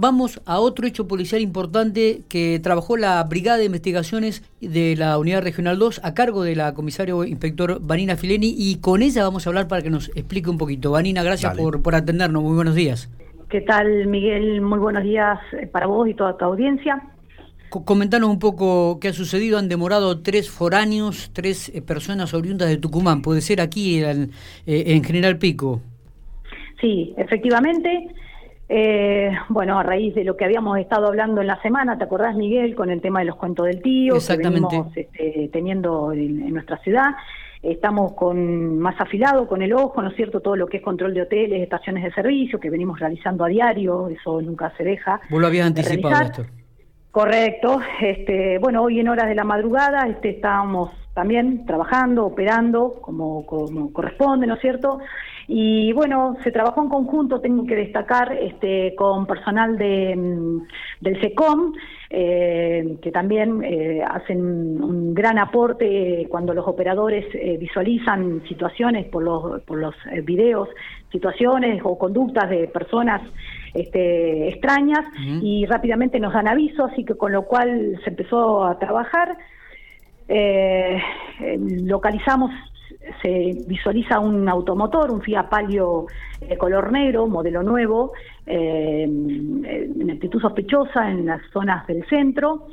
Vamos a otro hecho policial importante que trabajó la Brigada de Investigaciones de la Unidad Regional 2 a cargo de la comisario inspector Vanina Fileni y con ella vamos a hablar para que nos explique un poquito. Vanina, gracias por, por atendernos. Muy buenos días. ¿Qué tal, Miguel? Muy buenos días eh, para vos y toda tu audiencia. comentanos un poco qué ha sucedido. Han demorado tres foráneos, tres eh, personas oriundas de Tucumán. ¿Puede ser aquí en, eh, en General Pico? Sí, efectivamente. Eh, bueno, a raíz de lo que habíamos estado hablando en la semana, ¿te acordás, Miguel, con el tema de los cuentos del tío Exactamente. que venimos este, teniendo en, nuestra ciudad? Estamos con más afilado con el ojo, ¿no es cierto? Todo lo que es control de hoteles, estaciones de servicio, que venimos realizando a diario, eso nunca se deja. Vos lo habías anticipado esto. Correcto. Este, bueno, hoy en horas de la madrugada este, estábamos también trabajando, operando como, como corresponde, ¿no es cierto? Y bueno, se trabajó en conjunto, tengo que destacar, este, con personal de, mm, del SECOM, eh, que también eh, hacen un gran aporte cuando los operadores eh, visualizan situaciones por los, por los videos, situaciones o conductas de personas este, extrañas y rápidamente nos dan aviso, así que con lo cual se empezó a trabajar. localizamos se visualiza un automotor, un Fiat Palio de color negro, modelo nuevo, eh, en actitud sospechosa en las zonas del centro.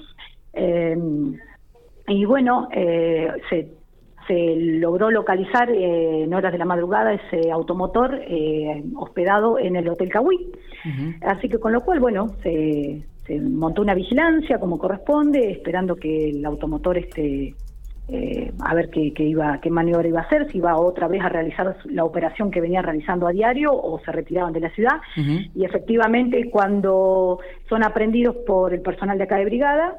Eh, y bueno, eh, se, se, logró localizar en horas de la madrugada ese automotor hospedado en el Hotel Cahuí. Así que con lo cual, bueno, se, se montó una vigilancia como corresponde, esperando que el automotor esté eh, a ver qué, iba, qué maniobra iba a hacer, si iba otra vez a realizar la operación que venía realizando a diario o se retiraban de la ciudad. Y efectivamente, cuando son aprendidos por el personal de acá de brigada,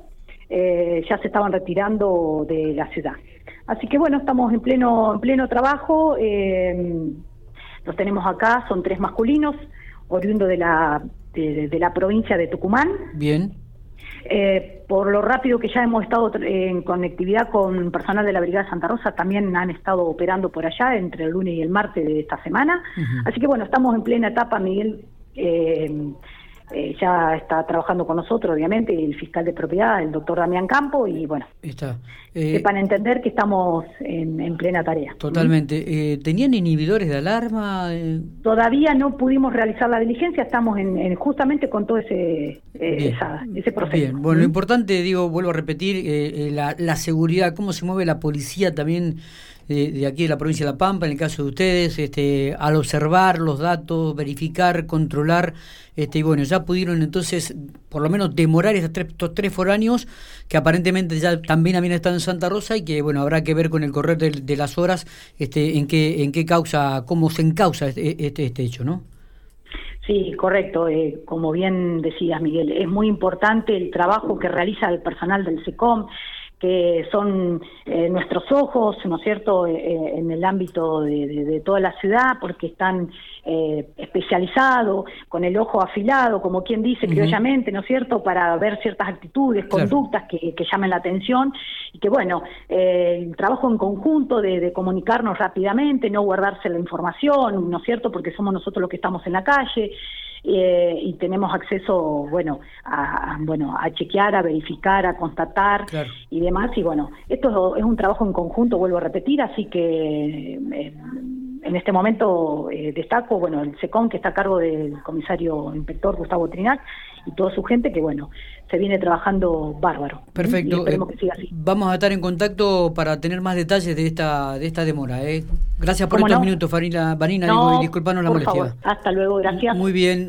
eh, ya se estaban retirando de la ciudad. Así que bueno, estamos en pleno, en pleno trabajo. Eh, los tenemos acá, son tres masculinos, oriundo de la, de la provincia de Tucumán. Bien eh, por lo rápido que ya hemos estado en conectividad con personal de la Brigada Santa Rosa, también han estado operando por allá entre el lunes y el martes de esta semana. Así que bueno, estamos en plena etapa, Miguel. Eh, eh, ya está trabajando con nosotros, obviamente, el fiscal de propiedad, el doctor Damián Campo, y bueno, está. Eh, sepan entender que estamos en, plena tarea. Totalmente. Eh, ¿Tenían inhibidores de alarma? Todavía no pudimos realizar la diligencia, estamos en, justamente con todo ese, ese proceso. Bien, bueno, lo importante, digo, vuelvo a repetir, la, la seguridad, cómo se mueve la policía también de, aquí de la provincia de La Pampa, en el caso de ustedes, este, al observar los datos, verificar, controlar, este, y bueno, ya pudieron entonces por lo menos demorar estos tres, estos tres foráneos que aparentemente ya también habían estado en Santa Rosa y que bueno, habrá que ver con el correr de, las horas este, en qué, en qué causa, cómo se encausa este, este, este hecho, ¿no? Sí, correcto. Eh, como bien decías, Miguel, es muy importante el trabajo que realiza el personal del SECOM que son eh, nuestros ojos, ¿no es cierto?, eh, eh, en el ámbito de, toda la ciudad, porque están especializados, con el ojo afilado, como quien dice, criollamente, ¿no es cierto?, para ver ciertas actitudes, conductas que, llamen la atención, y que, bueno, el trabajo en conjunto de, de, comunicarnos rápidamente, no guardarse la información, ¿no es cierto?, porque somos nosotros los que estamos en la calle, eh, y tenemos acceso, bueno, a, bueno, a chequear, a verificar, a constatar y demás. Y bueno, esto es un trabajo en conjunto, vuelvo a repetir, así que eh, en este momento eh, destaco, bueno, el SECON que está a cargo del comisario inspector Gustavo Trinac y toda su gente que, bueno, se viene trabajando bárbaro. Perfecto. Vamos a estar en contacto para tener más detalles de esta de esta demora. ¿eh? Gracias por estos minutos, Farina, Vanina, y disculpanos la molestia. Hasta luego, gracias. Muy bien.